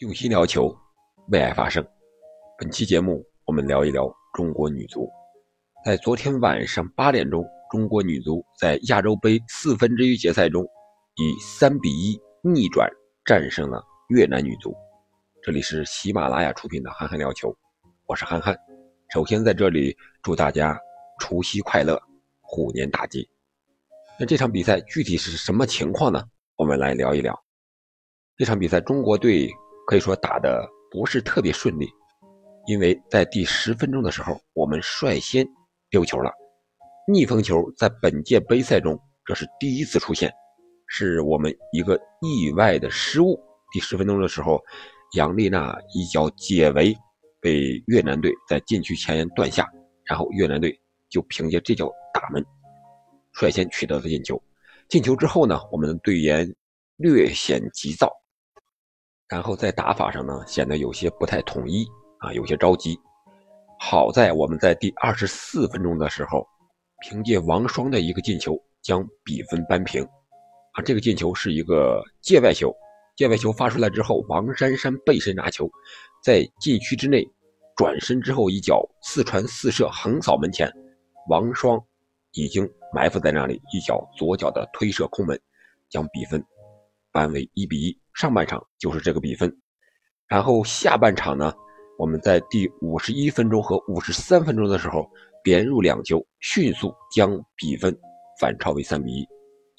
用心聊球，为爱发声。本期节目，我们聊一聊中国女足。在昨天晚上八点钟，中国女足在亚洲杯四分之一决赛中，以三比一逆转战胜了越南女足。这里是喜马拉雅出品的《憨憨聊球》，我是憨憨。首先在这里祝大家除夕快乐，虎年大吉。那这场比赛具体是什么情况呢？我们来聊一聊。这场比赛，中国队。可以说打的不是特别顺利，因为在第十分钟的时候，我们率先丢球了。逆风球在本届杯赛中这是第一次出现，是我们一个意外的失误。第十分钟的时候，杨丽娜一脚解围，被越南队在禁区前沿断下，然后越南队就凭借这脚打门率先取得了进球。进球之后呢，我们的队员略显急躁。然后在打法上呢，显得有些不太统一啊，有些着急。好在我们在第二十四分钟的时候，凭借王霜的一个进球将比分扳平。啊，这个进球是一个界外球，界外球发出来之后，王珊珊背身拿球，在禁区之内转身之后一脚四传四射横扫门前，王霜已经埋伏在那里，一脚左脚的推射空门，将比分扳为一比一。上半场就是这个比分，然后下半场呢，我们在第五十一分钟和五十三分钟的时候连入两球，迅速将比分反超为三比一。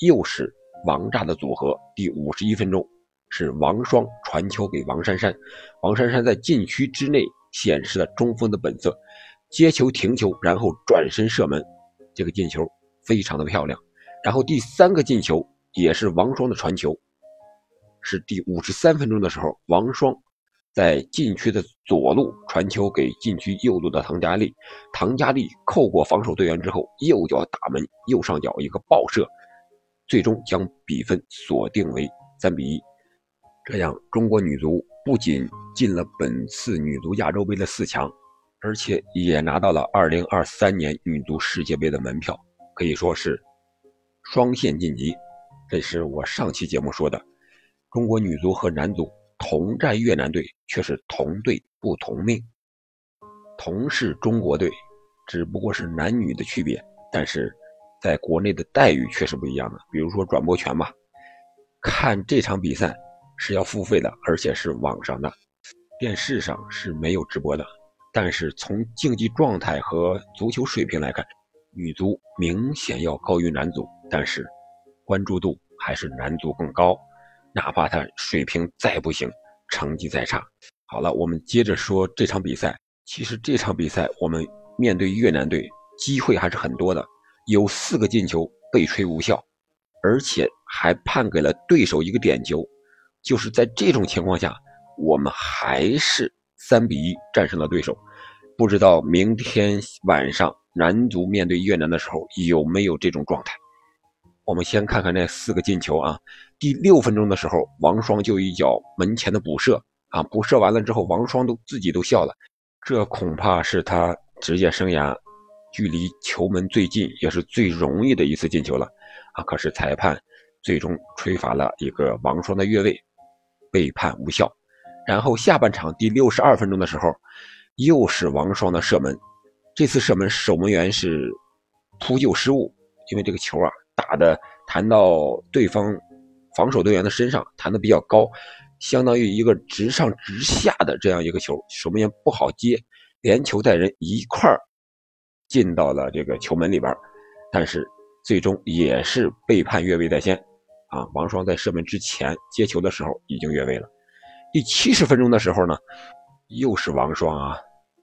又是王炸的组合，第五十一分钟是王霜传球给王珊珊，王珊珊在禁区之内显示了中锋的本色，接球停球，然后转身射门，这个进球非常的漂亮。然后第三个进球也是王霜的传球。是第五十三分钟的时候，王霜在禁区的左路传球给禁区右路的唐佳丽，唐佳丽扣过防守队员之后，右脚打门，右上角一个爆射，最终将比分锁定为三比一。这样，中国女足不仅进了本次女足亚洲杯的四强，而且也拿到了二零二三年女足世界杯的门票，可以说是双线晋级。这是我上期节目说的。中国女足和男足同战越南队，却是同队不同命。同是中国队，只不过是男女的区别，但是在国内的待遇却是不一样的。比如说转播权吧，看这场比赛是要付费的，而且是网上的，电视上是没有直播的。但是从竞技状态和足球水平来看，女足明显要高于男足，但是关注度还是男足更高。哪怕他水平再不行，成绩再差，好了，我们接着说这场比赛。其实这场比赛我们面对越南队，机会还是很多的，有四个进球被吹无效，而且还判给了对手一个点球。就是在这种情况下，我们还是三比一战胜了对手。不知道明天晚上男足面对越南的时候有没有这种状态？我们先看看那四个进球啊。第六分钟的时候，王霜就一脚门前的补射啊，补射完了之后，王霜都自己都笑了，这恐怕是他职业生涯距离球门最近也是最容易的一次进球了啊！可是裁判最终吹罚了一个王霜的越位，被判无效。然后下半场第六十二分钟的时候，又是王霜的射门，这次射门守门员是扑救失误，因为这个球啊打的弹到对方。防守队员的身上弹的比较高，相当于一个直上直下的这样一个球，守门员不好接，连球带人一块儿进到了这个球门里边，但是最终也是被判越位在先。啊，王霜在射门之前接球的时候已经越位了。第七十分钟的时候呢，又是王霜啊，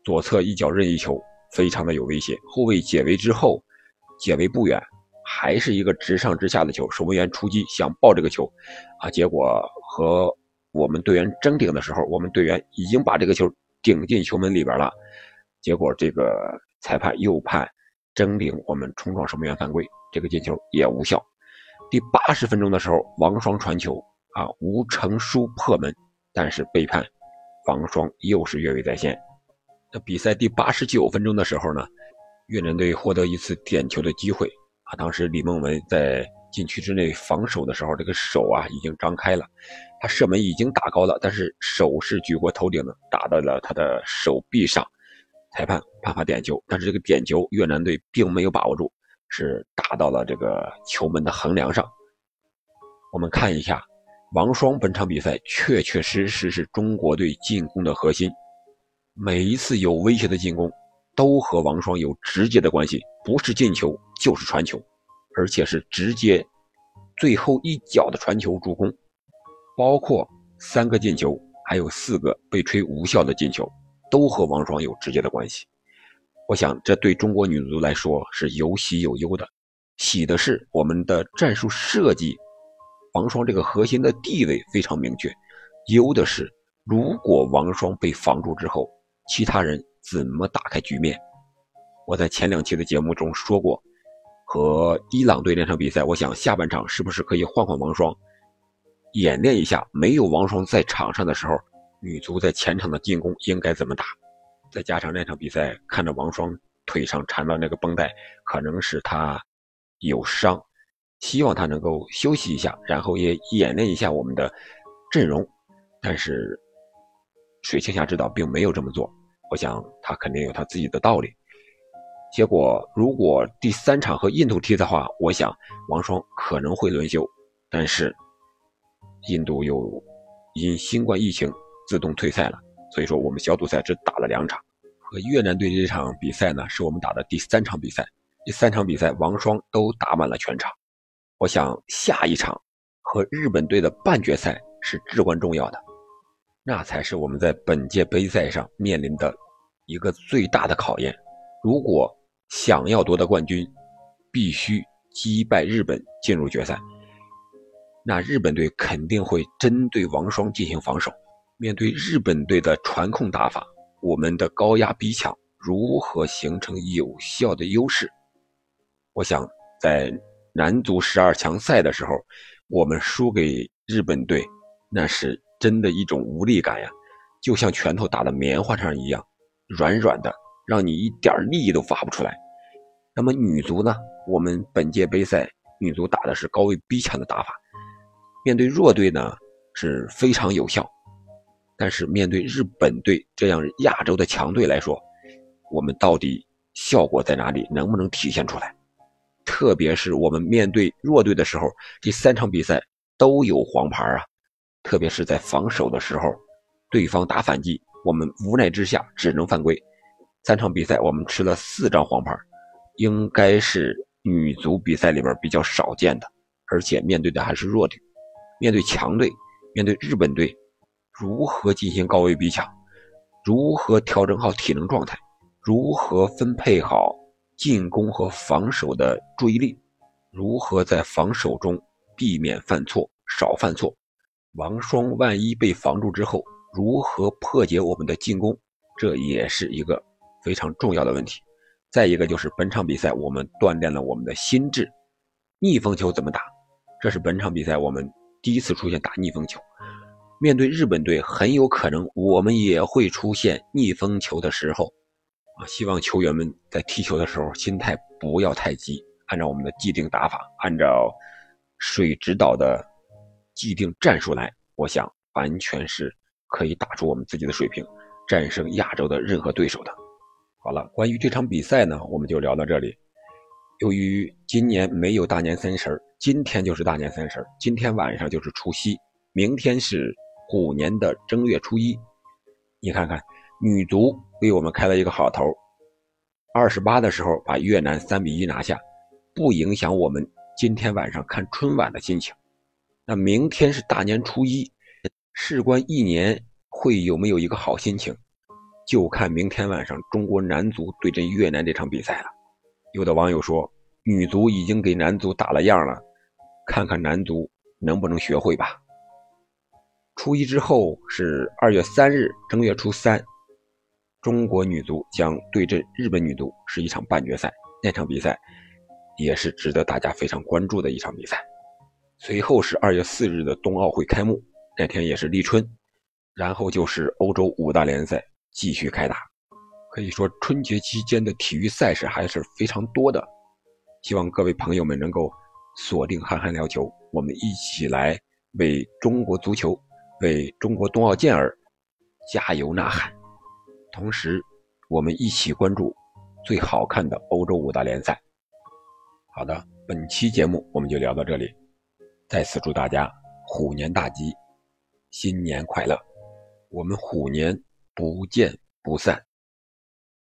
左侧一脚任意球，非常的有威胁，后卫解围之后，解围不远。还是一个直上直下的球，守门员出击想抱这个球，啊，结果和我们队员争顶的时候，我们队员已经把这个球顶进球门里边了，结果这个裁判又判争顶我们冲撞守门员犯规，这个进球也无效。第八十分钟的时候，王双传球啊，吴成书破门，但是被判王双又是越位在先。那比赛第八十九分钟的时候呢，越南队获得一次点球的机会。当时李梦雯在禁区之内防守的时候，这个手啊已经张开了，他射门已经打高了，但是手是举过头顶的，打到了他的手臂上。裁判判罚点球，但是这个点球越南队并没有把握住，是打到了这个球门的横梁上。我们看一下，王霜本场比赛确确实实是中国队进攻的核心，每一次有威胁的进攻都和王霜有直接的关系，不是进球就是传球。而且是直接最后一脚的传球助攻，包括三个进球，还有四个被吹无效的进球，都和王霜有直接的关系。我想，这对中国女足来说是有喜有忧的。喜的是我们的战术设计，王霜这个核心的地位非常明确；忧的是，如果王霜被防住之后，其他人怎么打开局面？我在前两期的节目中说过。和伊朗队那场比赛，我想下半场是不是可以换换王霜，演练一下？没有王霜在场上的时候，女足在前场的进攻应该怎么打？再加上那场比赛看着王霜腿上缠的那个绷带，可能是她有伤，希望她能够休息一下，然后也演练一下我们的阵容。但是水庆霞指导并没有这么做，我想他肯定有他自己的道理。结果，如果第三场和印度踢的话，我想王霜可能会轮休，但是印度又因新冠疫情自动退赛了，所以说我们小组赛只打了两场。和越南队这场比赛呢，是我们打的第三场比赛，第三场比赛王霜都打满了全场。我想下一场和日本队的半决赛是至关重要的，那才是我们在本届杯赛上面临的一个最大的考验。如果想要夺得冠军，必须击败日本进入决赛。那日本队肯定会针对王霜进行防守。面对日本队的传控打法，我们的高压逼抢如何形成有效的优势？我想，在男足十二强赛的时候，我们输给日本队，那是真的一种无力感呀，就像拳头打在棉花上一样，软软的，让你一点力都发不出来。那么女足呢？我们本届杯赛女足打的是高位逼抢的打法，面对弱队呢是非常有效。但是面对日本队这样亚洲的强队来说，我们到底效果在哪里？能不能体现出来？特别是我们面对弱队的时候，这三场比赛都有黄牌啊！特别是在防守的时候，对方打反击，我们无奈之下只能犯规。三场比赛我们吃了四张黄牌。应该是女足比赛里边比较少见的，而且面对的还是弱队。面对强队，面对日本队，如何进行高位逼抢？如何调整好体能状态？如何分配好进攻和防守的注意力？如何在防守中避免犯错，少犯错？王霜万一被防住之后，如何破解我们的进攻？这也是一个非常重要的问题。再一个就是本场比赛，我们锻炼了我们的心智，逆风球怎么打？这是本场比赛我们第一次出现打逆风球。面对日本队，很有可能我们也会出现逆风球的时候啊！希望球员们在踢球的时候心态不要太急，按照我们的既定打法，按照水指导的既定战术来，我想完全是可以打出我们自己的水平，战胜亚洲的任何对手的。好了，关于这场比赛呢，我们就聊到这里。由于今年没有大年三十儿今天就是大年三十儿今天晚上就是除夕，明天是虎年的正月初一。你看看，女足为我们开了一个好头，二十八的时候把越南三比一拿下，不影响我们今天晚上看春晚的心情。那明天是大年初一，事关一年会有没有一个好心情？就看明天晚上中国男足对阵越南这场比赛了。有的网友说，女足已经给男足打了样了，看看男足能不能学会吧。初一之后是二月三日，正月初三，中国女足将对阵日本女足，是一场半决赛。那场比赛也是值得大家非常关注的一场比赛。随后是二月四日的冬奥会开幕，那天也是立春，然后就是欧洲五大联赛。继续开打，可以说春节期间的体育赛事还是非常多的。希望各位朋友们能够锁定憨憨聊球，我们一起来为中国足球、为中国冬奥健儿加油呐喊。同时，我们一起关注最好看的欧洲五大联赛。好的，本期节目我们就聊到这里。再次祝大家虎年大吉，新年快乐！我们虎年不见不散。